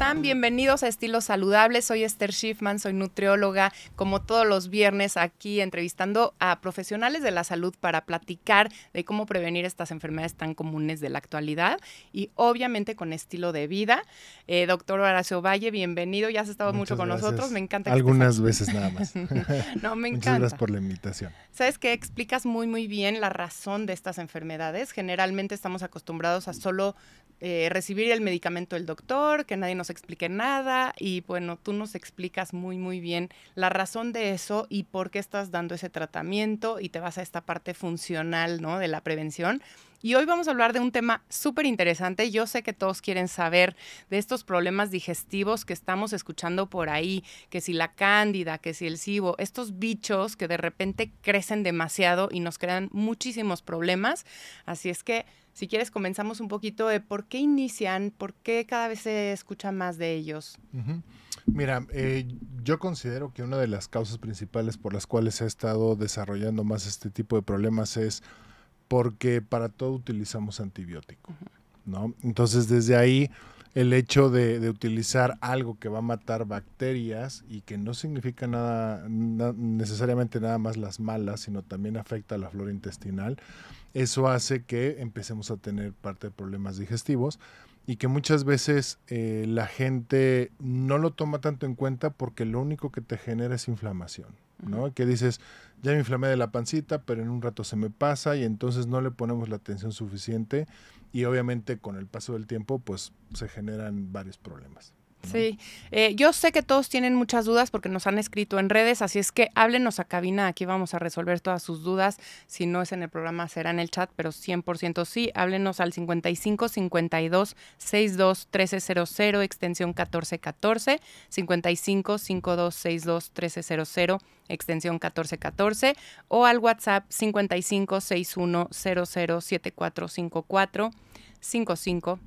están? Bienvenidos a Estilos Saludables. Soy Esther Schiffman, soy nutrióloga, como todos los viernes aquí entrevistando a profesionales de la salud para platicar de cómo prevenir estas enfermedades tan comunes de la actualidad y obviamente con estilo de vida. Eh, doctor Horacio Valle, bienvenido. Ya has estado mucho con nosotros. Me encanta. Que Algunas veces nada más. no, me encanta. Muchas gracias por la invitación. Sabes que explicas muy, muy bien la razón de estas enfermedades. Generalmente estamos acostumbrados a solo eh, recibir el medicamento del doctor, que nadie nos explique nada y bueno, tú nos explicas muy muy bien la razón de eso y por qué estás dando ese tratamiento y te vas a esta parte funcional, ¿no? De la prevención. Y hoy vamos a hablar de un tema súper interesante. Yo sé que todos quieren saber de estos problemas digestivos que estamos escuchando por ahí, que si la cándida, que si el cibo, estos bichos que de repente crecen demasiado y nos crean muchísimos problemas. Así es que si quieres, comenzamos un poquito de por qué inician, por qué cada vez se escucha más de ellos. Mira, eh, yo considero que una de las causas principales por las cuales se ha estado desarrollando más este tipo de problemas es porque para todo utilizamos antibiótico, ¿no? Entonces, desde ahí el hecho de, utilizar algo que va a matar bacterias y que no significa nada, necesariamente nada más las malas, sino también afecta a la flora intestinal, eso hace que empecemos a tener parte de problemas digestivos y que muchas veces eh, la gente no lo toma tanto en cuenta porque lo único que te genera es inflamación, ¿no? Que dices, ya me inflamé de la pancita, pero en un rato se me pasa y entonces no le ponemos la atención suficiente y obviamente con el paso del tiempo pues se generan varios problemas. Sí, eh, yo sé que todos tienen muchas dudas porque nos han escrito en redes, así es que háblenos a cabina, aquí vamos a resolver todas sus dudas. Si no es en el programa, será en el chat, pero 100% sí. Háblenos al 55 52 62 1300, extensión 1414, 55 52 62 1300, extensión 1414, o al WhatsApp 55 61 00 7454, 55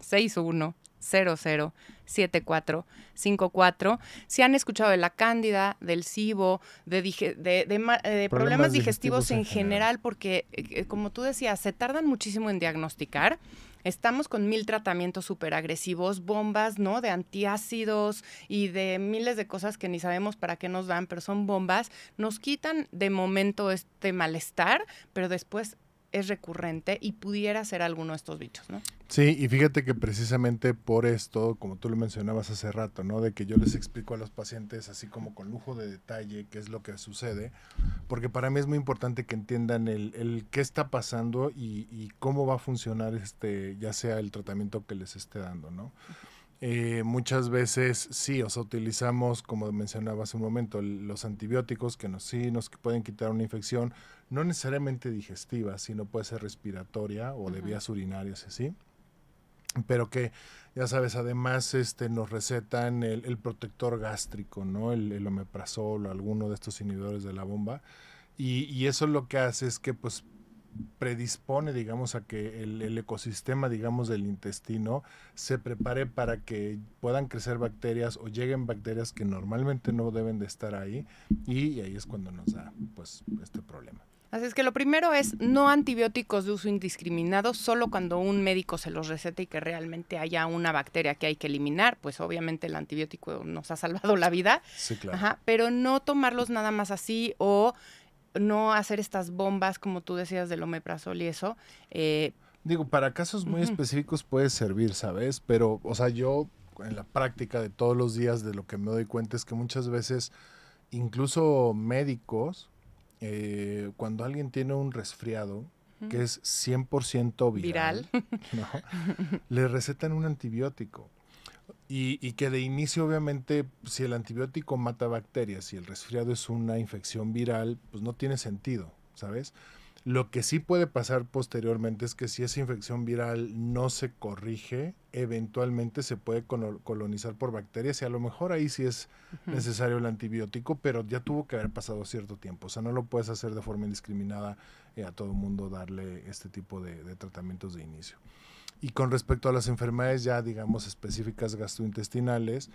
61 007454. Si han escuchado de la cándida, del SIBO, de, de, problemas, digestivos, en general, porque eh, eh, como tú decías, se tardan muchísimo en diagnosticar. Estamos con mil tratamientos súper agresivos, bombas, ¿no? De antiácidos y de miles de cosas que ni sabemos para qué nos dan, pero son bombas. Nos quitan de momento este malestar, pero después es recurrente y pudiera ser alguno de estos bichos, ¿no? Sí, y fíjate que precisamente por esto, como tú lo mencionabas hace rato, ¿no? De que yo les explico a los pacientes así como con lujo de detalle qué es lo que sucede, porque para mí es muy importante que entiendan el, el qué está pasando y, y, cómo va a funcionar este, ya sea el tratamiento que les esté dando, ¿no? Eh, muchas veces sí, o sea, utilizamos, como mencionaba hace un momento, los antibióticos que sí nos pueden quitar una infección, no necesariamente digestiva, sino puede ser respiratoria o de vías urinarias, así. Pero que, ya sabes, además este, nos recetan el, protector gástrico, ¿no? El, el, omeprazol o alguno de estos inhibidores de la bomba. Y, y, eso lo que hace es que pues predispone, digamos, a que el, ecosistema, digamos, del intestino se prepare para que puedan crecer bacterias o lleguen bacterias que normalmente no deben de estar ahí y ahí es cuando nos da, pues, este problema. Así es que lo primero es no antibióticos de uso indiscriminado, solo cuando un médico se los receta y que realmente haya una bacteria que hay que eliminar, pues obviamente el antibiótico nos ha salvado la vida. Sí, claro. Ajá, pero no tomarlos nada más así o no hacer estas bombas, como tú decías, del omeprazol y eso. Eh, Digo, para casos muy específicos puede servir, ¿sabes? Pero, o sea, yo en la práctica de todos los días de lo que me doy cuenta es que muchas veces, incluso médicos, eh, cuando alguien tiene un resfriado, que es 100% viral, viral. le recetan un antibiótico. Y, que de inicio, obviamente, si el antibiótico mata bacterias y el resfriado es una infección viral, pues no tiene sentido, ¿sabes? Lo que sí puede pasar posteriormente es que si esa infección viral no se corrige, eventualmente se puede colonizar por bacterias y a lo mejor ahí sí es necesario el antibiótico, pero ya tuvo que haber pasado cierto tiempo. O sea, no lo puedes hacer de forma indiscriminada eh, a todo el mundo darle este tipo de tratamientos de inicio. Y con respecto a las enfermedades ya, digamos, específicas gastrointestinales,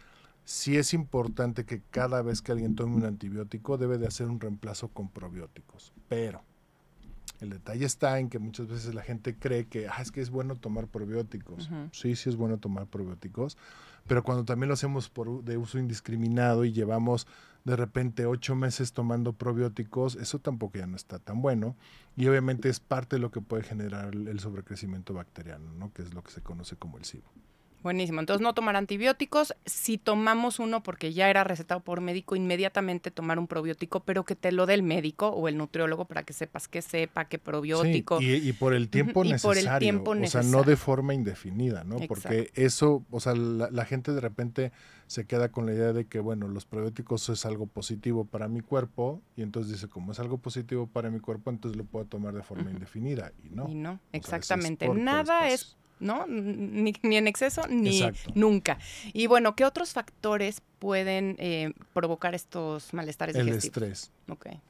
sí es importante que cada vez que alguien tome un antibiótico debe de hacer un reemplazo con probióticos. Pero El detalle está en que muchas veces la gente cree que ah, es que es bueno tomar probióticos. Sí, sí es bueno tomar probióticos, pero cuando también lo hacemos por de uso indiscriminado y llevamos de repente ocho meses tomando probióticos, eso tampoco ya no está tan bueno. Y obviamente es parte de lo que puede generar el sobrecrecimiento bacteriano, ¿no? que es lo que se conoce como el SIBO. Buenísimo. Entonces, no tomar antibióticos. Si tomamos uno porque ya era recetado por médico, inmediatamente tomar un probiótico, pero que te lo dé el médico o el nutriólogo para que sepas que sepa qué probiótico. Sí, y, por el tiempo necesario. por el tiempo O sea, no de forma indefinida, ¿no? Porque eso, o sea, la, gente de repente se queda con la idea de que, bueno, los probióticos es algo positivo para mi cuerpo, y entonces dice, como es algo positivo para mi cuerpo, entonces lo puedo tomar de forma indefinida, y no. Y no, exactamente. Nada es ¿no? Ni, en exceso ni nunca. Y bueno, ¿qué otros factores pueden eh, provocar estos malestares el digestivos? El estrés.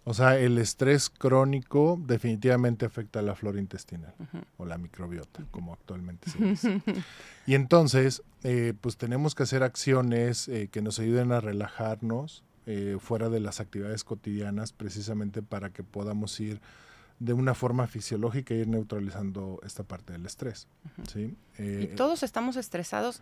O sea, el estrés crónico definitivamente afecta a la flora intestinal o la microbiota, como actualmente se dice. y entonces, eh, pues tenemos que hacer acciones eh, que nos ayuden a relajarnos fuera de las actividades cotidianas, precisamente para que podamos ir de una forma fisiológica ir neutralizando esta parte del estrés. ¿sí? y eh, todos estamos estresados.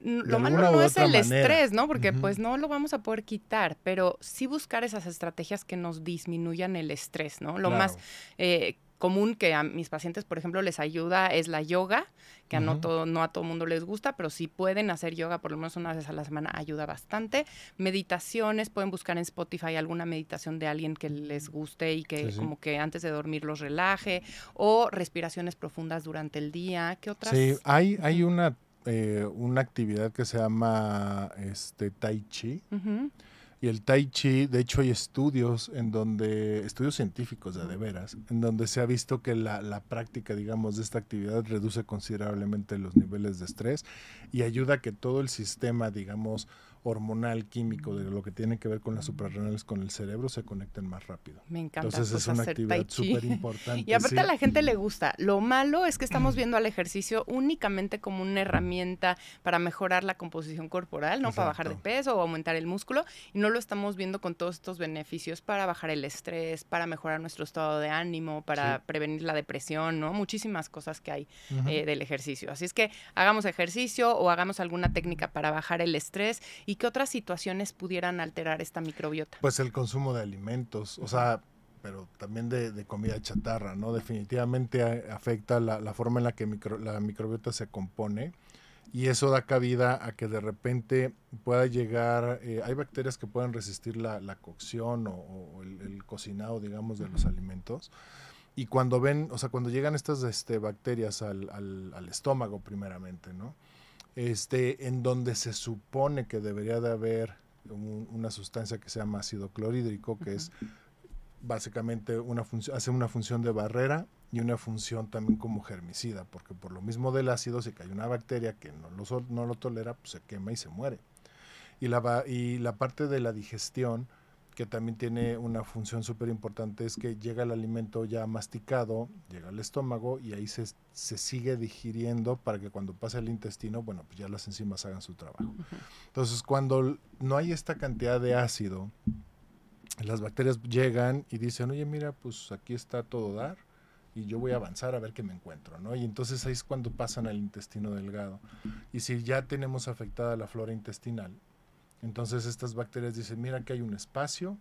Lo malo no es el estrés, ¿no? Porque pues no lo vamos a poder quitar, pero sí buscar esas estrategias que nos disminuyan el estrés, ¿no? Lo más eh, común que a mis pacientes, por ejemplo, les ayuda es la yoga, que a no, todo, no a todo mundo les gusta, pero si pueden hacer yoga por lo menos una vez a la semana, ayuda bastante. Meditaciones, pueden buscar en Spotify alguna meditación de alguien que les guste y que como que antes de dormir los relaje, o respiraciones profundas durante el día. ¿Qué otras? Sí, hay, hay una, eh, una actividad que se llama este, Tai Chi. Y el tai chi, de hecho hay estudios en donde, estudios científicos de, de veras, en donde se ha visto que la, la, práctica, digamos, de esta actividad reduce considerablemente los niveles de estrés y ayuda a que todo el sistema, digamos, hormonal, químico, de lo que tiene que ver con las suprarrenales con el cerebro, se conecten más rápido. Me encanta. Entonces pues, es una actividad súper importante. y aparte a la gente le gusta. Lo malo es que estamos viendo al ejercicio únicamente como una herramienta para mejorar la composición corporal, ¿no? Para bajar de peso o aumentar el músculo, y no lo estamos viendo con todos estos beneficios para bajar el estrés, para mejorar nuestro estado de ánimo, para prevenir la depresión, ¿no? Muchísimas cosas que hay eh, del ejercicio. Así es que hagamos ejercicio o hagamos alguna técnica para bajar el estrés ¿Y qué otras situaciones pudieran alterar esta microbiota? Pues el consumo de alimentos, o sea, pero también de, comida chatarra, ¿no? Definitivamente afecta la, forma en la que la microbiota se compone y eso da cabida a que de repente pueda llegar, eh, hay bacterias que pueden resistir la, cocción o, el, cocinado, digamos, de los alimentos. Y cuando ven, o sea, cuando llegan estas este, bacterias al, al estómago primeramente, ¿no? Este, en donde se supone que debería de haber una sustancia que se llama ácido clorhídrico, que es básicamente una función, hace una función de barrera y una función también como germicida, porque por lo mismo del ácido, si cae una bacteria que no lo, no lo tolera, pues se quema y se muere. Y la, y la parte de la digestión, que también tiene una función súper importante, es que llega el alimento ya masticado, llega al estómago y ahí se, se, sigue digiriendo para que cuando pase al intestino, bueno, pues ya las enzimas hagan su trabajo. Entonces, cuando no hay esta cantidad de ácido, las bacterias llegan y dicen, oye, mira, pues aquí está todo dar y yo voy a avanzar a ver qué me encuentro, ¿no? Y entonces ahí es cuando pasan al intestino delgado. Y si ya tenemos afectada la flora intestinal, entonces estas bacterias dicen, mira que hay un espacio,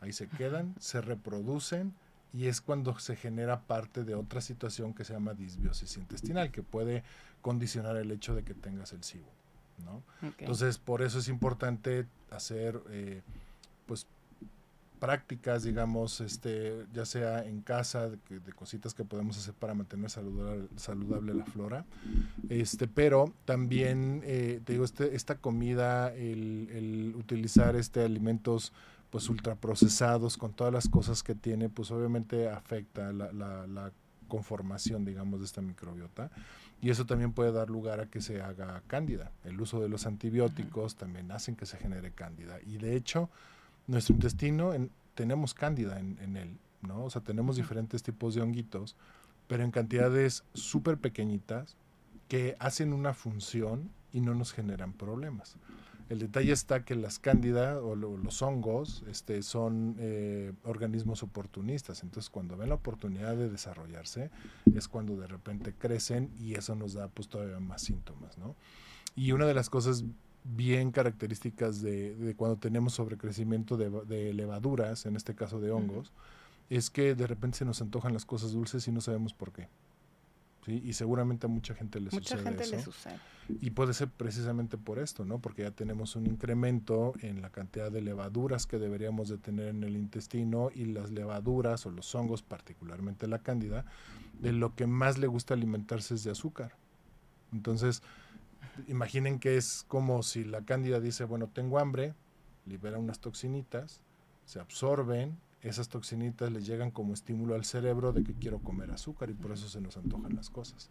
ahí se quedan, se reproducen y es cuando se genera parte de otra situación que se llama disbiosis intestinal, que puede condicionar el hecho de que tengas el SIBO. ¿no? Entonces, por eso es importante hacer eh, pues prácticas, digamos, este, ya sea en casa, de, cositas que podemos hacer para mantener saludable, saludable la flora, este, pero también, eh, te digo, este, esta comida, el, utilizar este alimentos pues ultraprocesados con todas las cosas que tiene, pues obviamente afecta la, la conformación, digamos, de esta microbiota. Y eso también puede dar lugar a que se haga cándida. El uso de los antibióticos también hacen que se genere cándida. Y de hecho, nuestro intestino tenemos cándida en, él, ¿no? O sea, tenemos diferentes tipos de honguitos, pero en cantidades súper pequeñitas que hacen una función y no nos generan problemas. El detalle está que las cándidas o los hongos este, son eh, organismos oportunistas, entonces cuando ven la oportunidad de desarrollarse es cuando de repente crecen y eso nos da pues todavía más síntomas, ¿no? Y una de las cosas bien características de, cuando tenemos sobrecrecimiento de, de, levaduras, en este caso de hongos, es que de repente se nos antojan las cosas dulces y no sabemos por qué. Y seguramente a mucha gente le mucha sucede gente Le sucede. Y puede ser precisamente por esto, ¿no? Porque ya tenemos un incremento en la cantidad de levaduras que deberíamos de tener en el intestino y las levaduras o los hongos, particularmente la cándida, de lo que más le gusta alimentarse es de azúcar. Entonces, imaginen que es como si la cándida dice, bueno, tengo hambre, libera unas toxinitas, se absorben, esas toxinitas les llegan como estímulo al cerebro de que quiero comer azúcar y por eso se nos antojan las cosas.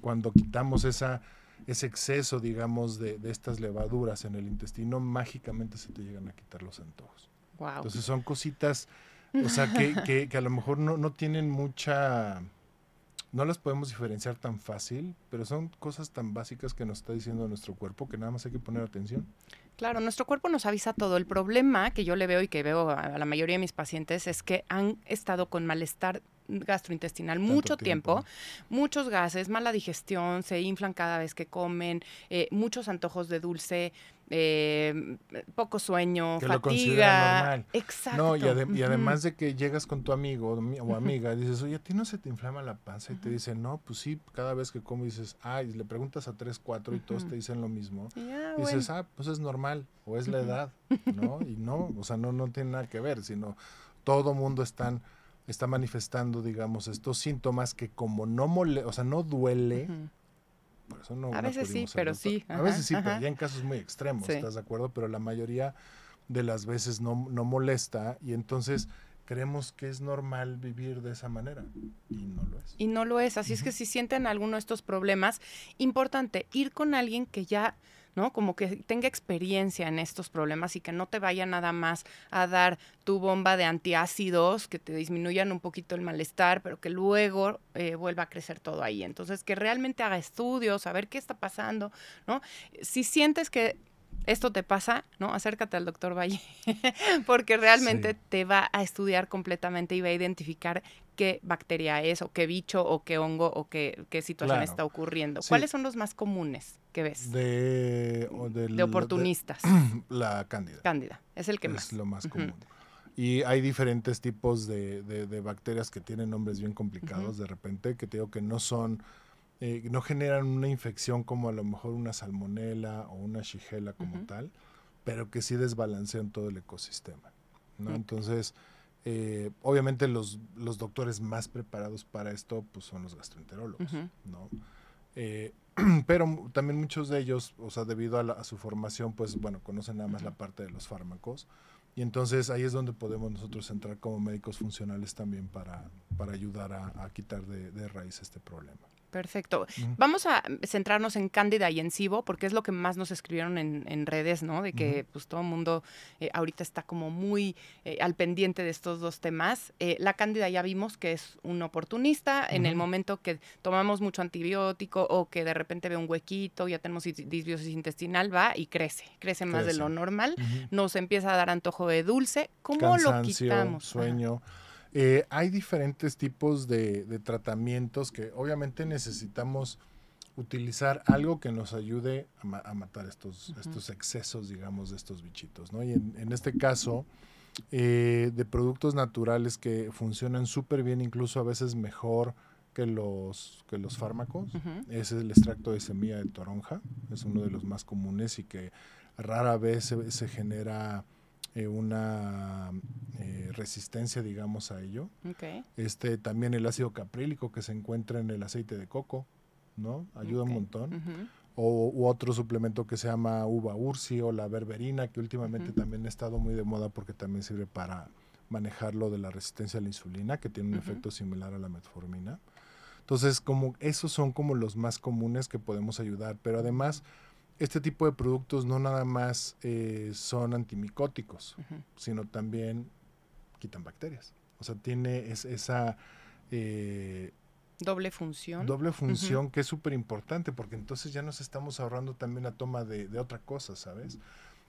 Cuando quitamos esa, ese exceso, digamos, de, estas levaduras en el intestino, mágicamente se te llegan a quitar los antojos. Entonces son cositas, o sea, que, que, a lo mejor no, no tienen mucha no las podemos diferenciar tan fácil, pero son cosas tan básicas que nos está diciendo nuestro cuerpo que nada más hay que poner atención. Claro, nuestro cuerpo nos avisa todo. El problema que yo le veo y que veo a la mayoría de mis pacientes es que han estado con malestar gastrointestinal mucho tiempo. muchos gases, mala digestión, se inflan cada vez que comen, eh, muchos antojos de dulce, eh, poco sueño, fatiga. Exacto. No, y, además de que llegas con tu amigo o amiga, y dices, oye, ¿a ti no se te inflama la panza? Y te dicen, no, pues sí, cada vez que como dices, ay, le preguntas a tres, cuatro y todos te dicen lo mismo. Y dices, ah, pues es normal, o es la edad, ¿no? Y no, o sea, no, no tiene nada que ver, sino todo mundo están está manifestando, digamos, estos síntomas que como no mole, o sea, no duele, por eso no A veces sí, pero sí. a veces sí, pero ya en casos muy extremos, ¿estás de acuerdo? Pero la mayoría de las veces no, no molesta y entonces creemos que es normal vivir de esa manera y no lo es. Y no lo es, así es que si sienten alguno de estos problemas, importante ir con alguien que ya ¿no? Como que tenga experiencia en estos problemas y que no te vaya nada más a dar tu bomba de antiácidos que te disminuyan un poquito el malestar, pero que luego eh, vuelva a crecer todo ahí. Entonces, que realmente haga estudios, a ver qué está pasando, ¿no? Si sientes que esto te pasa, ¿no? Acércate al doctor Valle, porque realmente te va a estudiar completamente y va a identificar qué bacteria es, o qué bicho, o qué hongo, o qué, qué situación está ocurriendo. ¿Cuáles son los más comunes que ves? De, de oportunistas. la cándida. Cándida, es el que más. Es lo más común. Y hay diferentes tipos de, de, bacterias que tienen nombres bien complicados de repente, que te digo que no son eh, no generan una infección como a lo mejor una salmonela o una shigella como tal, pero que sí desbalancean todo el ecosistema. ¿no? Entonces, eh, obviamente los, los, doctores más preparados para esto pues son los gastroenterólogos, ¿no? Eh, pero también muchos de ellos, o sea, debido a, su formación, pues bueno, conocen nada más la parte de los fármacos. Y entonces ahí es donde podemos nosotros entrar como médicos funcionales también para, para ayudar a, quitar de raíz este problema. Perfecto. Vamos a centrarnos en Cándida y en Cibo, porque es lo que más nos escribieron en, redes, ¿no? De que pues todo el mundo eh, ahorita está como muy eh, al pendiente de estos dos temas. Eh, la Cándida ya vimos que es un oportunista. En el momento que tomamos mucho antibiótico o que de repente ve un huequito, ya tenemos disbiosis intestinal, va y crece, crece más de lo normal. Nos empieza a dar antojo de dulce. ¿Cómo lo quitamos? Sueño. Eh, hay diferentes tipos de, tratamientos que obviamente necesitamos utilizar algo que nos ayude a, matar estos, estos excesos, digamos, de estos bichitos, ¿no? Y en, este caso, eh, de productos naturales que funcionan súper bien, incluso a veces mejor que los, que los fármacos, es el extracto de semilla de toronja, es uno de los más comunes y que rara vez se genera eh, una eh, resistencia, digamos, a ello. Este, también el ácido caprílico que se encuentra en el aceite de coco, ¿no? Ayuda un montón. o, u otro suplemento que se llama uva ursi o la berberina, que últimamente también ha estado muy de moda porque también sirve para manejar lo de la resistencia a la insulina, que tiene un efecto similar a la metformina. Entonces, como esos son como los más comunes que podemos ayudar, pero además este tipo de productos no nada más eh, son antimicóticos, sino también quitan bacterias. O sea, tiene esa... Eh, doble función. Doble función que es súper importante porque entonces ya nos estamos ahorrando también la toma de, otra cosa, ¿sabes?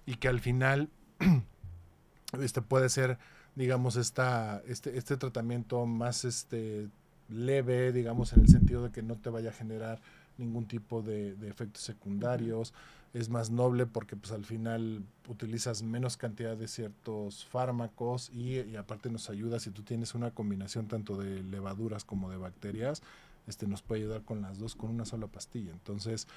y que al final este puede ser, digamos, esta, este, este tratamiento más este, leve, digamos, en el sentido de que no te vaya a generar ningún tipo de, efectos secundarios, es más noble porque pues al final utilizas menos cantidad de ciertos fármacos y, y, aparte nos ayuda si tú tienes una combinación tanto de levaduras como de bacterias, este nos puede ayudar con las dos con una sola pastilla. Entonces,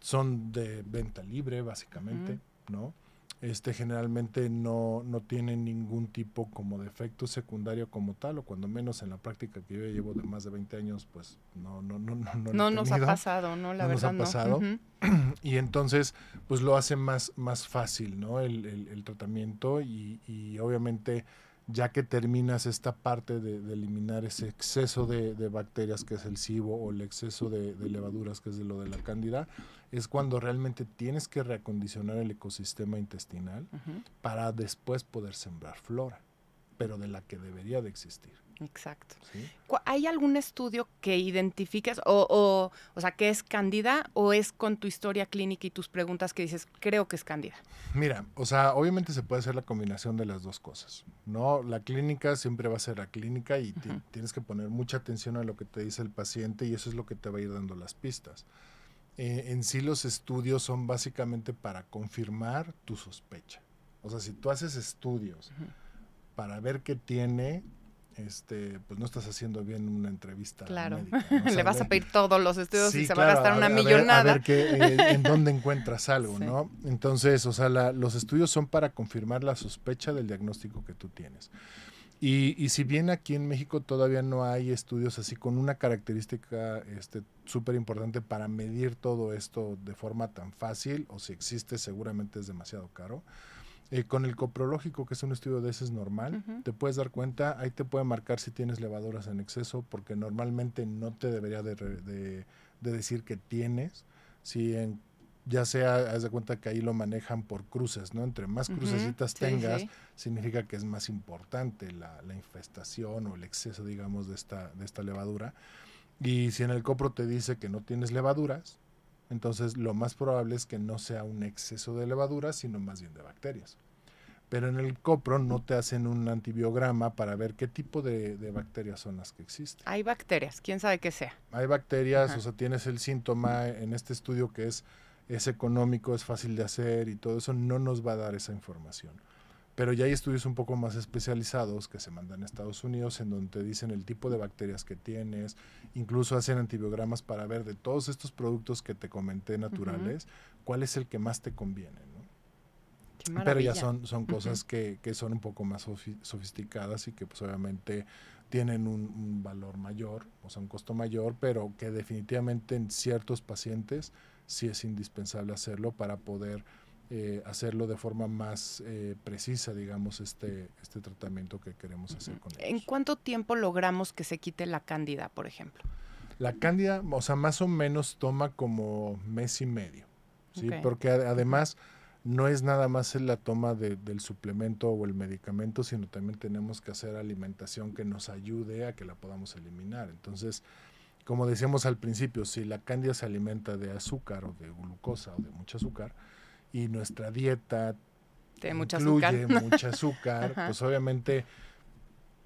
son de venta libre básicamente, ¿no? Este generalmente no, no tienen ningún tipo como de efecto secundario como tal, o cuando menos en la práctica que yo llevo de más de 20 años, pues no, no, no, no. No, no nos ha pasado, ¿no? La verdad nos ha pasado. Y entonces, pues lo hace más, más fácil, ¿no? El, el, tratamiento y, y obviamente ya que terminas esta parte de, eliminar ese exceso de, bacterias que es el SIBO o el exceso de, levaduras que es de lo de la cándida, es cuando realmente tienes que reacondicionar el ecosistema intestinal para después poder sembrar flora, pero de la que debería de existir. Exacto. ¿Hay algún estudio que identifiques o, o, o sea, que es cándida o es con tu historia clínica y tus preguntas que dices, creo que es cándida? Mira, o sea, obviamente se puede hacer la combinación de las dos cosas, ¿no? La clínica siempre va a ser la clínica y tienes que poner mucha atención a lo que te dice el paciente y eso es lo que te va a ir dando las pistas. Eh, en sí los estudios son básicamente para confirmar tu sospecha. O sea, si tú haces estudios para ver qué tiene, este, pues no estás haciendo bien una entrevista. Claro, le vas a pedir todos los estudios y se va a gastar una millonada. a ver eh, en dónde encuentras algo, ¿no? Entonces, o sea, los estudios son para confirmar la sospecha del diagnóstico que tú tienes. Y, y si bien aquí en México todavía no hay estudios así con una característica súper este, importante para medir todo esto de forma tan fácil, o si existe seguramente es demasiado caro, eh, con el coprológico, que es un estudio de ese es normal, te puedes dar cuenta, ahí te puede marcar si tienes levaduras en exceso, porque normalmente no te debería de, de, decir que tienes, si en, ya sea, haz de cuenta que ahí lo manejan por cruces, ¿no? Entre más crucecitas tengas, significa que es más importante la, la, infestación o el exceso, digamos, de esta, de esta levadura. Y si en el copro te dice que no tienes levaduras, entonces lo más probable es que no sea un exceso de levadura, sino más bien de bacterias. Pero en el copro no te hacen un antibiograma para ver qué tipo de, bacterias son las que existen. Hay bacterias, quién sabe qué sea. Hay bacterias, o sea, tienes el síntoma en este estudio que es, es económico, es fácil de hacer y todo eso, no nos va a dar esa información. Pero ya hay estudios un poco más especializados que se mandan a Estados Unidos en donde te dicen el tipo de bacterias que tienes, incluso hacen antibiogramas para ver de todos estos productos que te comenté naturales, cuál es el que más te conviene. ¿no? Pero ya son, son cosas que, que, son un poco más sofisticadas y que pues obviamente tienen un, un, valor mayor, o sea, un costo mayor, pero que definitivamente en ciertos pacientes sí es indispensable hacerlo para poder eh, hacerlo de forma más eh, precisa, digamos, este, este tratamiento que queremos hacer con ellos. ¿En cuánto tiempo logramos que se quite la cándida, por ejemplo? La cándida, o sea, más o menos toma como mes y medio, ¿sí? Porque además no es nada más la toma del suplemento o el medicamento, sino también tenemos que hacer alimentación que nos ayude a que la podamos eliminar. Entonces, como decíamos al principio, si la cándida se alimenta de azúcar o de glucosa o de mucho azúcar, y nuestra dieta Tiene mucha incluye azúcar. mucha azúcar, pues obviamente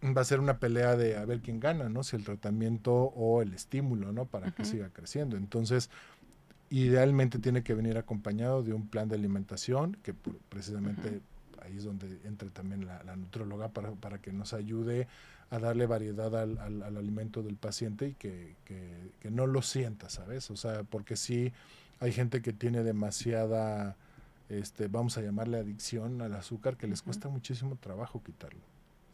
va a ser una pelea de a ver quién gana, ¿no? Si el tratamiento o el estímulo, ¿no? Para que siga creciendo. Entonces, idealmente tiene que venir acompañado de un plan de alimentación, que precisamente ahí es donde entra también la, la nutróloga para, para, que nos ayude a darle variedad al, al, alimento del paciente y que, que, que, no lo sienta, ¿sabes? O sea, porque sí hay gente que tiene demasiada este, vamos a llamarle adicción al azúcar, que les cuesta muchísimo trabajo quitarlo.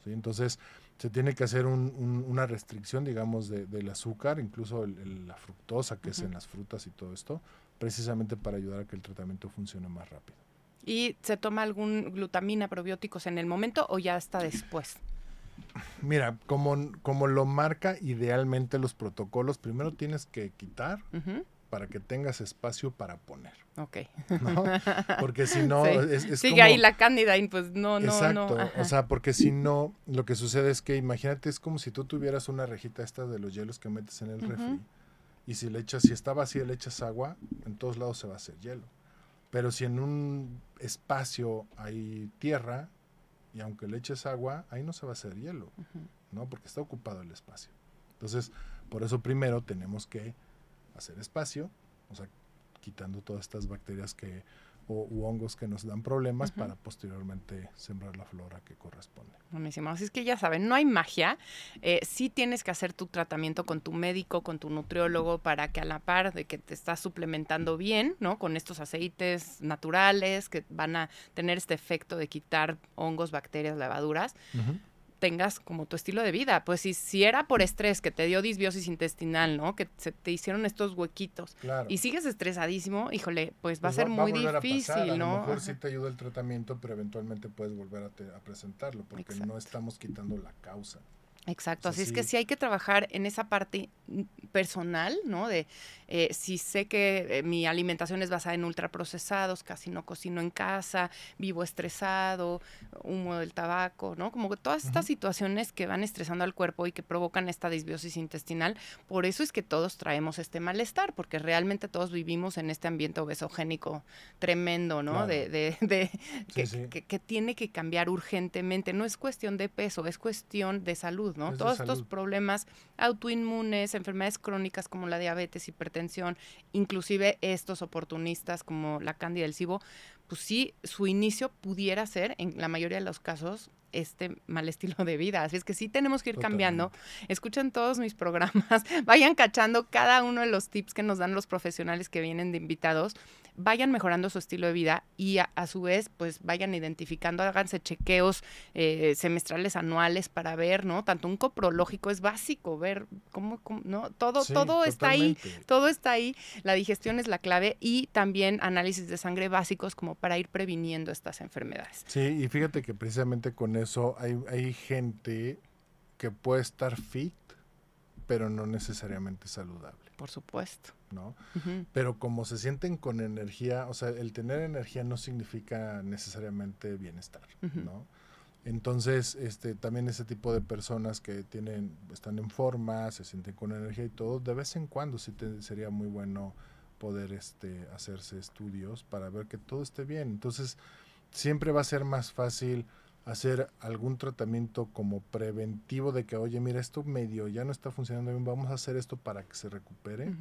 ¿sí? Entonces, se tiene que hacer una restricción, digamos, del azúcar, incluso la fructosa, que es en las frutas y todo esto, precisamente para ayudar a que el tratamiento funcione más rápido. ¿Y se toma algún glutamina, probióticos en el momento o ya está después? Mira, como, como lo marca idealmente los protocolos, primero tienes que quitar para que tengas espacio para poner. Ok. Porque si no, es, Sigue ahí la cándida y pues no, no, Exacto. O sea, porque si no, lo que sucede es que imagínate, es como si tú tuvieras una rejita esta de los hielos que metes en el refri. Y si le echas, si está vacía, le echas agua, en todos lados se va a hacer hielo. Pero si en un espacio hay tierra y aunque le eches agua, ahí no se va a hacer hielo, ¿no? Porque está ocupado el espacio. Entonces, por eso primero tenemos que hacer espacio, o sea, quitando todas estas bacterias que o u hongos que nos dan problemas para posteriormente sembrar la flora que corresponde. Buenísimo. Así es que ya saben, no hay magia. Eh, sí tienes que hacer tu tratamiento con tu médico, con tu nutriólogo, para que a la par de que te estás suplementando bien, ¿no? Con estos aceites naturales que van a tener este efecto de quitar hongos, bacterias, levaduras tengas como tu estilo de vida. Pues si, si era por estrés que te dio disbiosis intestinal, ¿no? Que se te hicieron estos huequitos y sigues estresadísimo, híjole, pues, va a pues ser muy difícil, ¿no? A lo mejor sí te ayuda el tratamiento, pero eventualmente puedes volver a, presentarlo porque no estamos quitando la causa. Exacto, así es que sí hay que trabajar en esa parte personal, ¿no? De eh, si sé que eh, mi alimentación es basada en ultraprocesados, casi no cocino en casa, vivo estresado, humo del tabaco, ¿no? Como que todas estas situaciones que van estresando al cuerpo y que provocan esta disbiosis intestinal, por eso es que todos traemos este malestar, porque realmente todos vivimos en este ambiente obesogénico tremendo, ¿no? De, de, de que, que tiene que cambiar urgentemente. No es cuestión de peso, es cuestión de salud. Todos estos problemas autoinmunes, enfermedades crónicas como la diabetes, hipertensión, inclusive estos oportunistas como la cándida del cibo, pues sí, su inicio pudiera ser, en la mayoría de los casos, este mal estilo de vida. Así es que sí tenemos que ir cambiando. Escuchen todos mis programas, vayan cachando cada uno de los tips que nos dan los profesionales que vienen de invitados vayan mejorando su estilo de vida y a, su vez, pues vayan identificando, háganse chequeos eh, semestrales, anuales para ver, ¿no? Tanto un coprológico es básico, ver cómo, ¿no? Todo, todo está ahí, todo está ahí. La digestión es la clave y también análisis de sangre básicos como para ir previniendo estas enfermedades. Sí, y fíjate que precisamente con eso hay, hay gente que puede estar fit, pero no necesariamente saludable. Por supuesto. ¿No? Pero como se sienten con energía, o sea, el tener energía no significa necesariamente bienestar, ¿no? Entonces, este, también ese tipo de personas que tienen, están en forma, se sienten con energía y todo, de vez en cuando sí sería muy bueno poder este, hacerse estudios para ver que todo esté bien. Entonces, siempre va a ser más fácil hacer algún tratamiento como preventivo de que, oye, mira, esto medio ya no está funcionando bien, vamos a hacer esto para que se recupere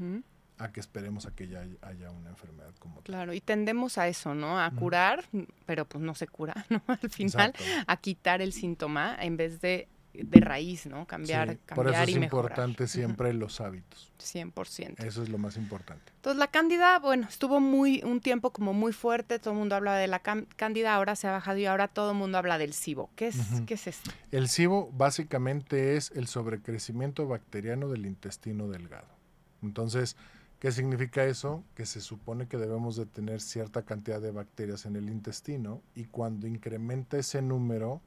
a que esperemos a que ya haya una enfermedad como tal. Claro, y tendemos a eso, ¿no? A curar, pero pues no se cura, ¿no? Al final, a quitar el síntoma en vez de de raíz, ¿no? Cambiar, cambiar por eso es importante siempre los hábitos. 100%. Eso es lo más importante. Entonces, la cándida, bueno, estuvo muy un tiempo como muy fuerte, todo el mundo habla de la cándida, ahora se ha bajado y ahora todo el mundo habla del SIBO. ¿Qué es, ¿qué es esto? El SIBO básicamente es el sobrecrecimiento bacteriano del intestino delgado. Entonces, ¿Qué significa eso? Que se supone que debemos de tener cierta cantidad de bacterias en el intestino y cuando incrementa ese número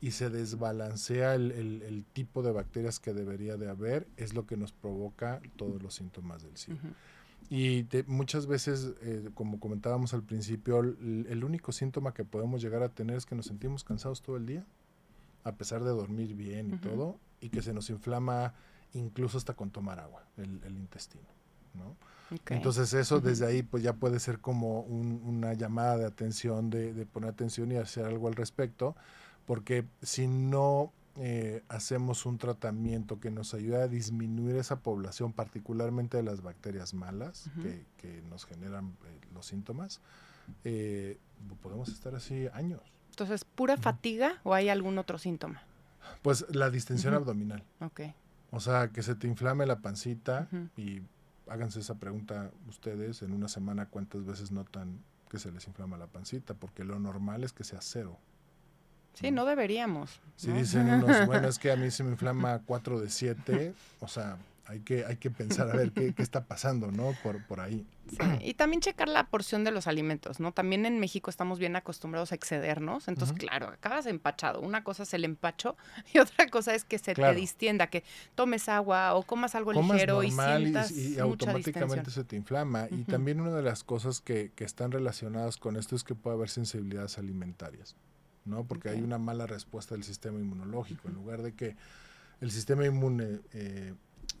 y se desbalancea el, tipo de bacterias que debería de haber, es lo que nos provoca todos los síntomas del SIBO. Y muchas veces, eh, como comentábamos al principio, el, único síntoma que podemos llegar a tener es que nos sentimos cansados todo el día, a pesar de dormir bien y todo, y que se nos inflama incluso hasta con tomar agua el intestino. ¿No? Entonces eso desde ahí pues ya puede ser como una llamada de atención, de, poner atención y hacer algo al respecto, porque si no eh, hacemos un tratamiento que nos ayude a disminuir esa población, particularmente de las bacterias malas que, nos generan eh, los síntomas, eh, podemos estar así años. Entonces, ¿pura fatiga o hay algún otro síntoma? Pues la distensión abdominal. Ok. O sea, que se te inflame la pancita y háganse esa pregunta ustedes en una semana cuántas veces notan que se les inflama la pancita, porque lo normal es que sea cero. Sí, no, deberíamos. Si dicen unos, bueno, es que a mí se me inflama 4 de 7, o sea, hay que, hay que pensar a ver qué, qué está pasando, ¿no? Por, por ahí. Sí, y también checar la porción de los alimentos, ¿no? También en México estamos bien acostumbrados a excedernos, entonces, claro, acabas empachado. Una cosa es el empacho y otra cosa es que se te distienda, que tomes agua o comas algo ligero y sientas y, y automáticamente se te inflama. Y también una de las cosas que, que, están relacionadas con esto es que puede haber sensibilidades alimentarias, ¿no? Porque hay una mala respuesta del sistema inmunológico. En lugar de que el sistema inmune... Eh,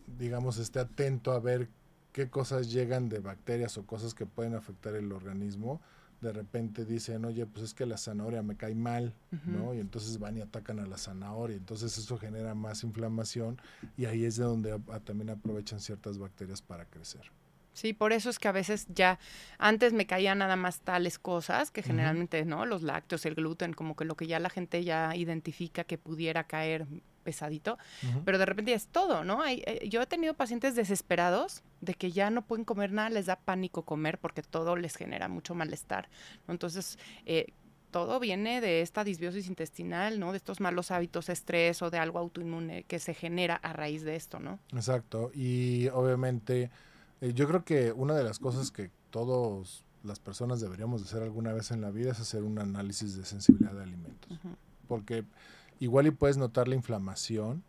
digamos, esté atento a ver qué cosas llegan de bacterias o cosas que pueden afectar el organismo, de repente dicen, oye, pues es que la zanahoria me cae mal, ¿no? Y entonces van y atacan a la zanahoria, entonces eso genera más inflamación y ahí es de donde también aprovechan ciertas bacterias para crecer. Sí, por eso es que a veces ya antes me caían nada más tales cosas que generalmente, ¿no? Los lácteos, el gluten, como que lo que ya la gente ya identifica que pudiera caer pesadito, pero de repente ya es todo, ¿no? Hay, eh, yo he tenido pacientes desesperados de que ya no pueden comer nada, les da pánico comer porque todo les genera mucho malestar. Entonces, eh, todo viene de esta disbiosis intestinal, ¿no? De estos malos hábitos, estrés o de algo autoinmune que se genera a raíz de esto, ¿no? Exacto. Y obviamente eh, yo creo que una de las cosas que todos las personas deberíamos hacer alguna vez en la vida es hacer un análisis de sensibilidad de alimentos. Porque igual y puedes notar la inflamación,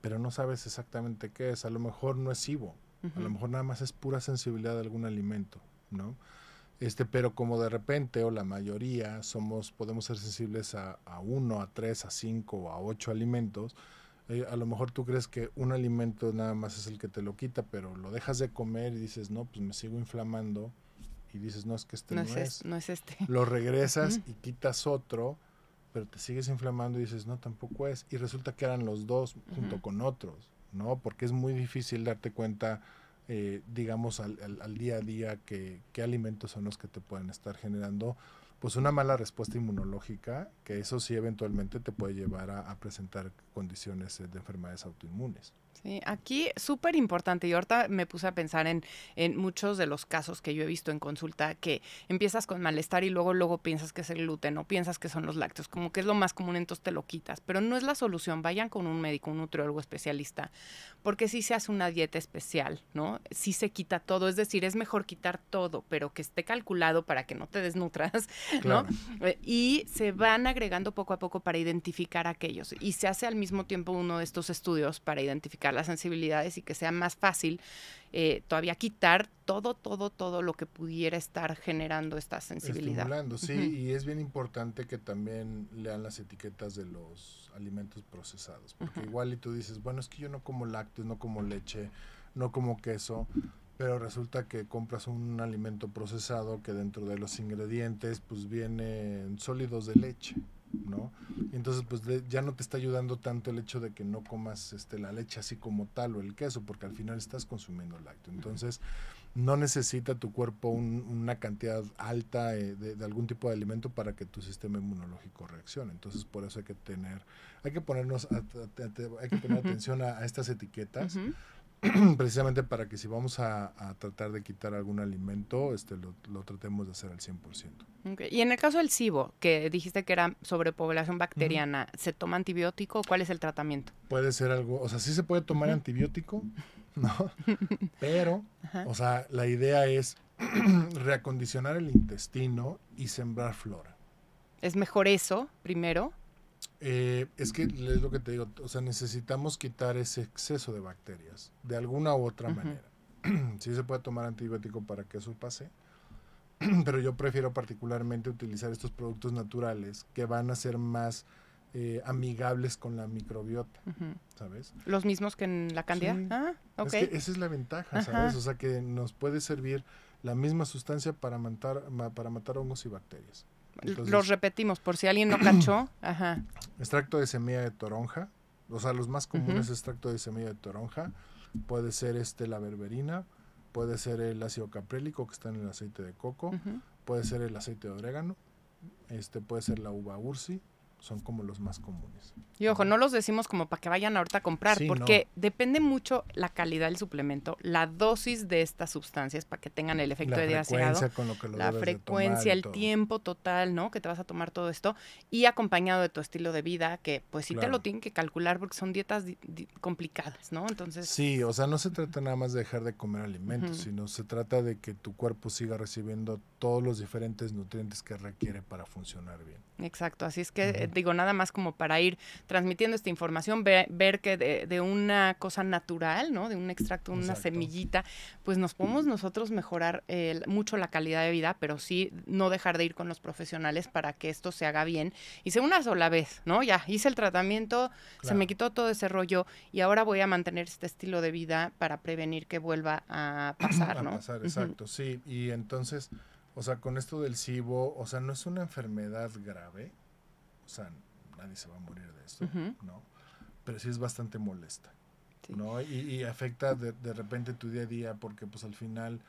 pero no sabes exactamente qué es. A lo mejor no es SIBO, a lo mejor nada más es pura sensibilidad de algún alimento, ¿no? Este, pero como de repente o la mayoría somos, podemos ser sensibles a, a uno, a tres, a cinco o a ocho alimentos, eh, a lo mejor tú crees que un alimento nada más es el que te lo quita, pero lo dejas de comer y dices, no, pues me sigo inflamando. Y dices, no, es que este no, es, no es este. Lo regresas y quitas otro, pero te sigues inflamando y dices, no, tampoco es. Y resulta que eran los dos junto con otros, ¿no? Porque es muy difícil darte cuenta, eh, digamos, al, al, día a día que, qué alimentos son los que te pueden estar generando pues una mala respuesta inmunológica, que eso sí eventualmente te puede llevar a, a presentar condiciones de enfermedades autoinmunes. Sí, aquí súper importante, y ahorita me puse a pensar en, en, muchos de los casos que yo he visto en consulta, que empiezas con malestar y luego, luego piensas que es el gluten o piensas que son los lácteos, como que es lo más común, entonces te lo quitas, pero no es la solución, vayan con un médico, un nutriólogo especialista, porque si se hace una dieta especial, ¿no? Si se quita todo, es decir, es mejor quitar todo, pero que esté calculado para que no te desnutras, ¿no? Eh, y se van agregando poco a poco para identificar aquellos, y se hace al mismo tiempo uno de estos estudios para identificar las sensibilidades y que sea más fácil eh, todavía quitar todo, todo, todo lo que pudiera estar generando esta sensibilidad. Estimulando, sí, y es bien importante que también lean las etiquetas de los alimentos procesados, porque igual y tú dices, bueno, es que yo no como lácteos, no como leche, no como queso, pero resulta que compras un alimento procesado que dentro de los ingredientes pues vienen sólidos de leche. ¿No? Y entonces pues ya no te está ayudando tanto el hecho de que no comas este, la leche así como tal o el queso, porque al final estás consumiendo lácteo. Entonces no necesita tu cuerpo una cantidad alta eh, de, algún tipo de alimento para que tu sistema inmunológico reaccione. Entonces por eso hay que tener, hay que ponernos, hay que poner atención a, estas etiquetas. precisamente para que si vamos a, tratar de quitar algún alimento, este lo, tratemos de hacer al 100%. Y en el caso del SIBO, que dijiste que era sobrepoblación bacteriana, ¿se toma antibiótico? ¿Cuál es el tratamiento? Puede ser algo, o sea, sí se puede tomar antibiótico, ¿no? Pero, o sea, la idea es reacondicionar el intestino y sembrar flora. ¿Es mejor eso primero? Eh, es que es lo que te digo, o sea, necesitamos quitar ese exceso de bacterias de alguna u otra manera. sí se puede tomar antibiótico para que eso pase, pero yo prefiero particularmente utilizar estos productos naturales que van a ser más eh, amigables con la microbiota, ¿sabes? Los mismos que en la candida. Ah, es que esa es la ventaja, ¿sabes? O sea, que nos puede servir la misma sustancia para matar, para matar hongos y bacterias. Los repetimos por si alguien no cachó. Ajá. Extracto de semilla de toronja. O sea, los más comunes extracto de semilla de toronja. Puede ser este la berberina, puede ser el ácido caprélico que está en el aceite de coco, puede ser el aceite de orégano, este puede ser la uva ursi, son como los más comunes. Y ojo, no los decimos como para que vayan ahorita a comprar, porque depende mucho la calidad del suplemento, la dosis de estas sustancias para que tengan el efecto de frecuencia con lo que la frecuencia, el tiempo total, ¿no? Que te vas a tomar todo esto y acompañado de tu estilo de vida, que pues sí te lo tienen que calcular porque son dietas complicadas, ¿no? Entonces Sí, o sea, no se trata nada más de dejar de comer alimentos, sino se trata de que tu cuerpo siga recibiendo todos los diferentes nutrientes que requiere para funcionar bien. Exacto, así es que eh, digo, nada más como para ir transmitiendo esta información, ver que de, una cosa natural, ¿no? De un extracto, una semillita, pues nos podemos nosotros mejorar mucho la calidad de vida, pero sí no dejar de ir con los profesionales para que esto se haga bien y sea una sola vez, ¿no? Ya hice el tratamiento, se me quitó todo ese rollo y ahora voy a mantener este estilo de vida para prevenir que vuelva a pasar, ¿no? A pasar, exacto, sí. Y entonces, o sea, con esto del SIBO, o sea, no es una enfermedad grave, o sea, nadie se va a morir de esto, ¿no? Pero sí es bastante molesta, ¿no? Y, afecta de, de, repente tu día a día porque pues al final,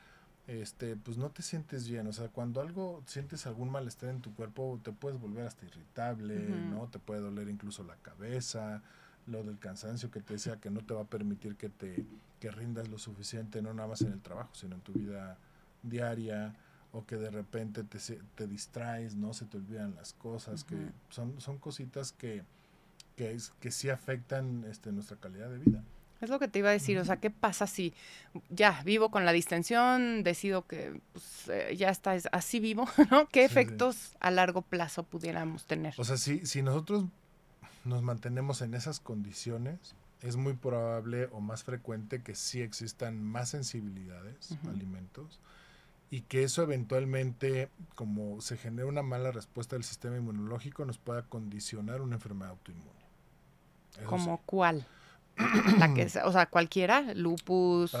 este, pues no te sientes bien, o sea, cuando algo, sientes algún malestar en tu cuerpo, te puedes volver hasta irritable, ¿no? Te puede doler incluso la cabeza, lo del cansancio que te decía que no te va a permitir que te que rindas lo suficiente, no nada más en el trabajo, sino en tu vida diaria, o que de repente te, te distraes, no se te olvidan las cosas, que son, son cositas que, que, que sí afectan este, nuestra calidad de vida. Es lo que te iba a decir, o sea, ¿qué pasa si ya vivo con la distensión, decido que pues, eh, ya está, así vivo, ¿no? ¿Qué efectos a largo plazo pudiéramos tener? O sea, si, si nosotros nos mantenemos en esas condiciones, es muy probable o más frecuente que sí existan más sensibilidades alimentos y que eso eventualmente, como se genera una mala respuesta del sistema inmunológico, nos pueda condicionar una enfermedad autoinmune. ¿Como cuál? La que, o sea, cualquiera, lupus,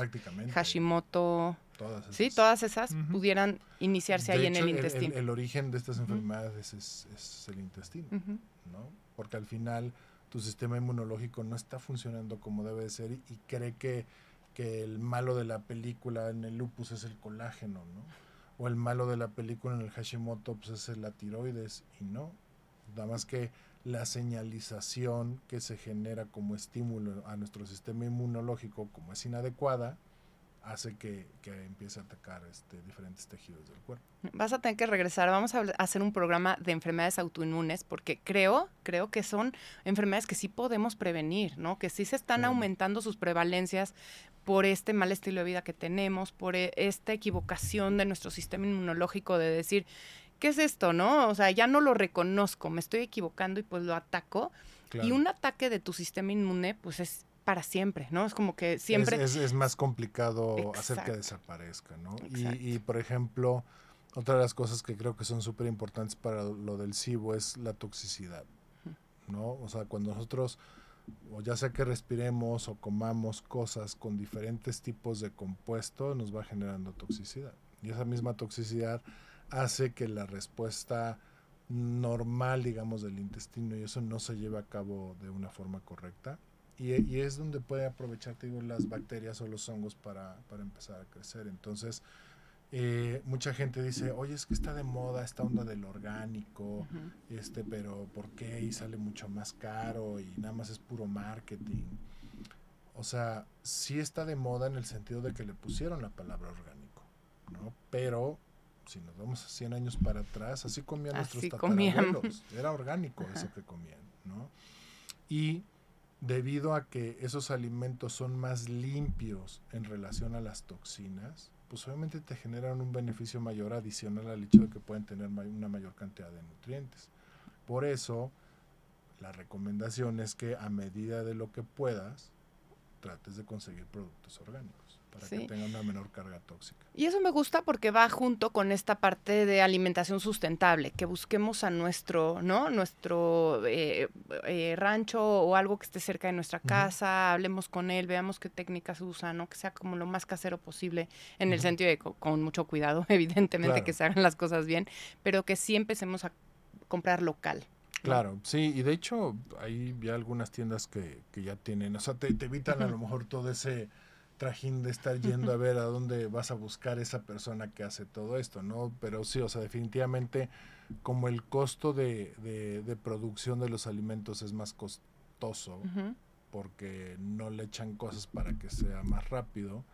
Hashimoto. Todas esas. Sí, todas esas pudieran iniciarse ahí en el intestino. El, origen de estas enfermedades es, el intestino, ¿no? Porque al final tu sistema inmunológico no está funcionando como debe de ser y, cree que, que, el malo de la película en el lupus es el colágeno, ¿no? O el malo de la película en el Hashimoto pues, es la tiroides y no. Nada más que la señalización que se genera como estímulo a nuestro sistema inmunológico como es inadecuada, hace que, empiece a atacar este, diferentes tejidos del cuerpo. Vas a tener que regresar, vamos a hacer un programa de enfermedades autoinmunes porque creo, creo que son enfermedades que sí podemos prevenir, ¿no? Que sí se están aumentando sus prevalencias por este mal estilo de vida que tenemos, por e, esta equivocación de nuestro sistema inmunológico de decir, ¿qué es esto, no? O sea, ya no lo reconozco, me estoy equivocando y pues lo ataco. Y un ataque de tu sistema inmune, pues es para siempre, ¿no? Es como que siempre... Es, más complicado hacer que desaparezca, ¿no? Y, por ejemplo, otra de las cosas que creo que son súper importantes para lo del SIBO es la toxicidad, ¿no? O sea, cuando nosotros, o ya sea que respiremos o comamos cosas con diferentes tipos de compuesto, nos va generando toxicidad. Y esa misma toxicidad hace que la respuesta normal, digamos, del intestino y eso no se lleve a cabo de una forma correcta y, es donde puede aprovechar digo, las bacterias o los hongos para, empezar a crecer. Entonces, eh, mucha gente dice, oye, es que está de moda esta onda del orgánico, este, pero ¿por qué? Y sale mucho más caro y nada más es puro marketing. O sea, sí está de moda en el sentido de que le pusieron la palabra orgánico, ¿no? Pero si nos vamos a 100 años para atrás, así comían nuestros tatarabuelos. Era orgánico eso que comían, ¿no? Y debido a que esos alimentos son más limpios en relación a las toxinas, pues obviamente te generan un beneficio mayor adicional al hecho de que pueden tener una mayor cantidad de nutrientes. Por eso, la recomendación es que a medida de lo que puedas, trates de conseguir productos orgánicos para que tenga una menor carga tóxica. Y eso me gusta porque va junto con esta parte de alimentación sustentable, que busquemos a nuestro, ¿no? Nuestro eh, eh, rancho o algo que esté cerca de nuestra casa, hablemos con él, veamos qué técnicas usa, ¿no? Que sea como lo más casero posible, en el sentido de con mucho cuidado, evidentemente que se hagan las cosas bien, pero que sí empecemos a comprar local. Claro, sí, y de hecho hay ya algunas tiendas que, que ya tienen, o sea, te, te evitan a lo mejor todo ese trajín de estar yendo a ver a dónde vas a buscar esa persona que hace todo esto, ¿no? Pero sí, o sea, definitivamente como el costo de, de, producción de los alimentos es más costoso, porque no le echan cosas para que sea más rápido,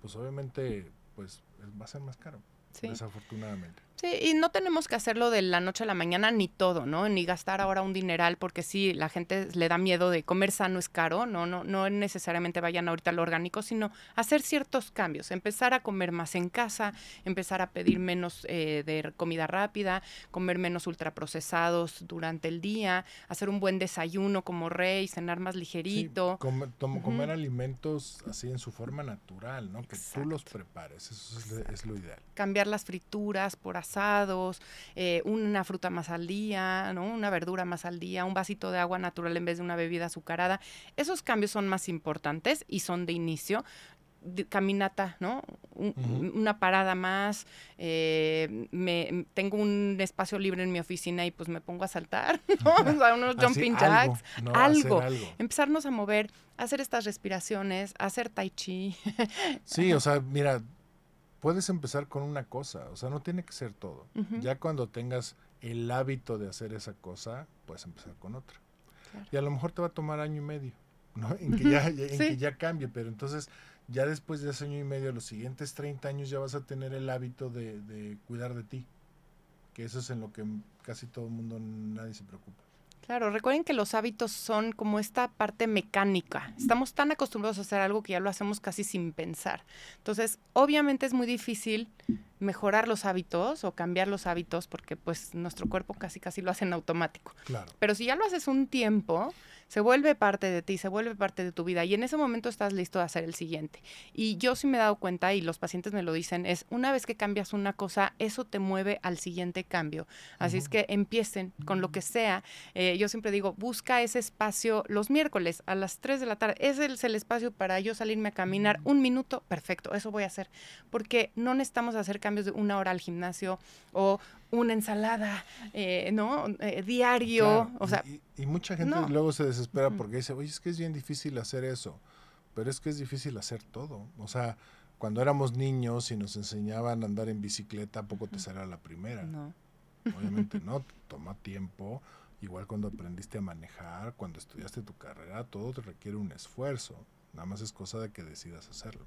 pues obviamente pues va a ser más caro, desafortunadamente. Sí, y no tenemos que hacerlo de la noche a la mañana ni todo, ¿no? Ni gastar ahora un dineral porque sí, la gente le da miedo de comer sano es caro, no, no, no necesariamente vayan ahorita al orgánico, sino hacer ciertos cambios, empezar a comer más en casa, empezar a pedir menos eh, de comida rápida, comer menos ultraprocesados durante el día, hacer un buen desayuno como rey, cenar más ligerito. comer alimentos así en su forma natural, ¿no? Que tú los prepares, eso es, es lo ideal. Cambiar las frituras por asados, eh, una fruta más al día, ¿no? una verdura más al día, un vasito de agua natural en vez de una bebida azucarada. Esos cambios son más importantes y son de inicio. caminata, ¿no? Una parada más, eh, me, tengo un espacio libre en mi oficina y pues me pongo a saltar, ¿no? unos jumping jacks, algo, algo. Empezarnos a mover, hacer estas respiraciones, hacer tai chi. sí, o sea, mira, puedes empezar con una cosa, o sea, no tiene que ser todo. Ya cuando tengas el hábito de hacer esa cosa, puedes empezar con otra. Y a lo mejor te va a tomar año y medio, ¿no? En que ya, en que ya cambie, pero entonces ya después de ese año y medio, los siguientes 30 años ya vas a tener el hábito de, de cuidar de ti, que eso es en lo que casi todo el mundo, nadie se preocupa. Claro, recuerden que los hábitos son como esta parte mecánica. Estamos tan acostumbrados a hacer algo que ya lo hacemos casi sin pensar. Entonces, obviamente es muy difícil mejorar los hábitos o cambiar los hábitos porque pues nuestro cuerpo casi casi lo hace en automático. Claro. Pero si ya lo haces un tiempo, se vuelve parte de ti, se vuelve parte de tu vida y en ese momento estás listo de hacer el siguiente. Y yo sí me he dado cuenta y los pacientes me lo dicen, es una vez que cambias una cosa, eso te mueve al siguiente cambio. Así es que empiecen con lo que sea. Eh, yo siempre digo, busca ese espacio los miércoles a las 3 de la tarde. Ese es el espacio para yo salirme a caminar un minuto, perfecto, eso voy a hacer. Porque no necesitamos hacer cambios de una hora al gimnasio o una ensalada, eh, ¿no? Eh, diario, o sea... Y, mucha gente luego se desespera porque dice, oye, es que es bien difícil hacer eso, pero es que es difícil hacer todo. O sea, cuando éramos niños y nos enseñaban a andar en bicicleta, poco te será la primera. No. Obviamente no, toma tiempo. Igual cuando aprendiste a manejar, cuando estudiaste tu carrera, todo te requiere un esfuerzo. Nada más es cosa de que decidas hacerlo.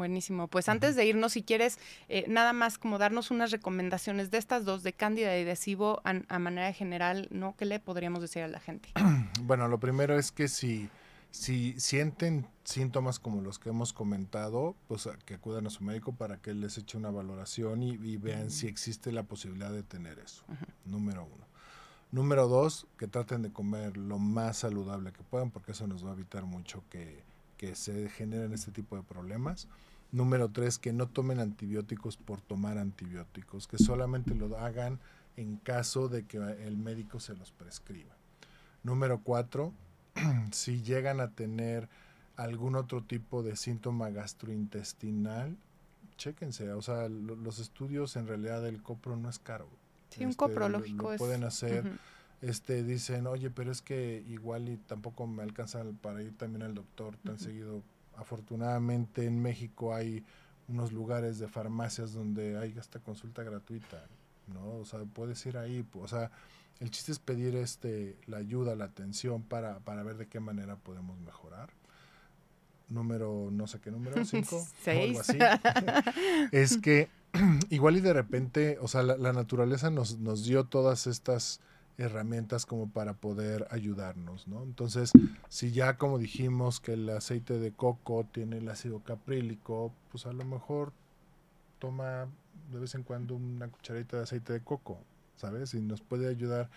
Buenísimo. Pues antes de irnos, si quieres, eh, nada más como darnos unas recomendaciones de estas dos, de Cándida y de Cibo, a, manera general, ¿no? ¿Qué le podríamos decir a la gente? Bueno, lo primero es que si, si sienten síntomas como los que hemos comentado, pues que acudan a su médico para que les eche una valoración y, vean si existe la posibilidad de tener eso. Número uno. Número dos, que traten de comer lo más saludable que puedan, porque eso nos va a evitar mucho que, que se generen este tipo de problemas. Número tres, que no tomen antibióticos por tomar antibióticos, que solamente lo hagan en caso de que el médico se los prescriba. Número cuatro, si llegan a tener algún otro tipo de síntoma gastrointestinal, chéquense, o sea, los estudios en realidad del copro no es caro. Sí, un este, coprológico lo, pueden hacer este dicen, oye, pero es que igual y tampoco me alcanza para ir también al doctor tan seguido. Afortunadamente en México hay unos lugares de farmacias donde hay esta consulta gratuita, ¿no? O sea, puedes ir ahí, o sea, el chiste es pedir este la ayuda, la atención para, para ver de qué manera podemos mejorar. Número, no sé qué número, cinco, Seis. algo así. es que igual y de repente, o sea, la, la naturaleza nos, nos dio todas estas herramientas como para poder ayudarnos, ¿no? Entonces, si ya como dijimos que el aceite de coco tiene el ácido caprílico, pues a lo mejor toma de vez en cuando una cucharita de aceite de coco, ¿sabes? Y nos puede ayudar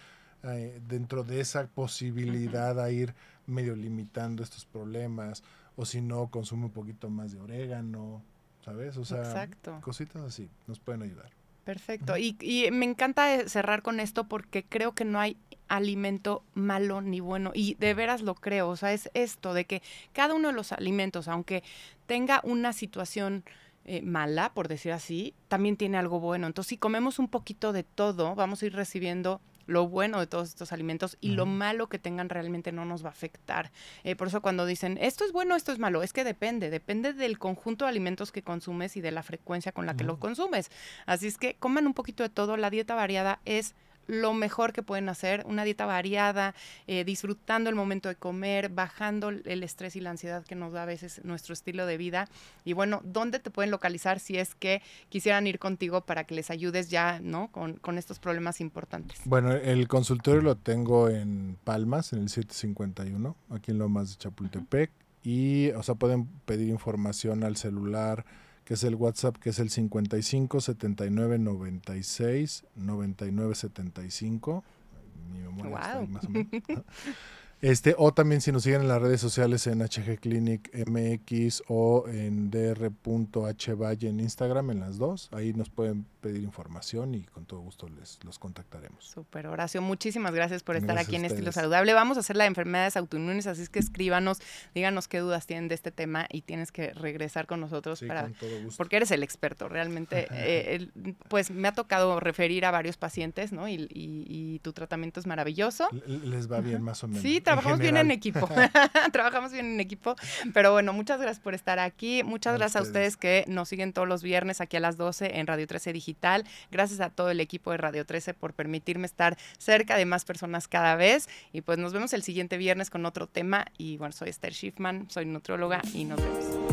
eh, dentro de esa posibilidad a ir medio limitando estos problemas, o si no, consume un poquito más de orégano, ¿sabes? O sea, cositas así nos pueden ayudar. Perfecto. Y, y, me encanta eh, cerrar con esto porque creo que no hay alimento malo ni bueno. Y de veras lo creo. O sea, es esto de que cada uno de los alimentos, aunque tenga una situación eh, mala, por decir así, también tiene algo bueno. Entonces, si comemos un poquito de todo, vamos a ir recibiendo lo bueno de todos estos alimentos y lo malo que tengan realmente no nos va a afectar. Eh, por eso cuando dicen, esto es bueno, esto es malo, es que depende, depende del conjunto de alimentos que consumes y de la frecuencia con la que lo consumes. Así es que coman un poquito de todo, la dieta variada es lo mejor que pueden hacer, una dieta variada, eh, disfrutando el momento de comer, bajando el estrés y la ansiedad que nos da a veces nuestro estilo de vida. Y bueno, ¿dónde te pueden localizar si es que quisieran ir contigo para que les ayudes ya, ¿no? Con, con estos problemas importantes. Bueno, el consultorio lo tengo en Palmas, en el 751, aquí en Lomas de Chapultepec. Y, o sea, pueden pedir información al celular que es el WhatsApp, que es el 55 79 96 99 75. Mi memoria está ahí más o menos. Este, o también si nos siguen en las redes sociales en HG Clinic MX o en dr.hvalle en Instagram, en las dos, ahí nos pueden pedir información y con todo gusto les los contactaremos. Super, Horacio, muchísimas gracias por estar aquí en Estilo Saludable. Vamos a hacer la de enfermedades autoinmunes, así es que escríbanos, díganos qué dudas tienen de este tema y tienes que regresar con nosotros para porque eres el experto, realmente. Eh, pues me ha tocado referir a varios pacientes, ¿no? Y, y, tu tratamiento es maravilloso. les va bien más o menos. Sí, trabajamos bien en equipo. trabajamos bien en equipo. Pero bueno, muchas gracias por estar aquí. Muchas gracias a ustedes que nos siguen todos los viernes aquí a las 12 en Radio 13 Digital. Gracias a todo el equipo de Radio 13 por permitirme estar cerca de más personas cada vez. Y pues nos vemos el siguiente viernes con otro tema. Y bueno, soy Esther Schiffman, soy nutrióloga y nos vemos.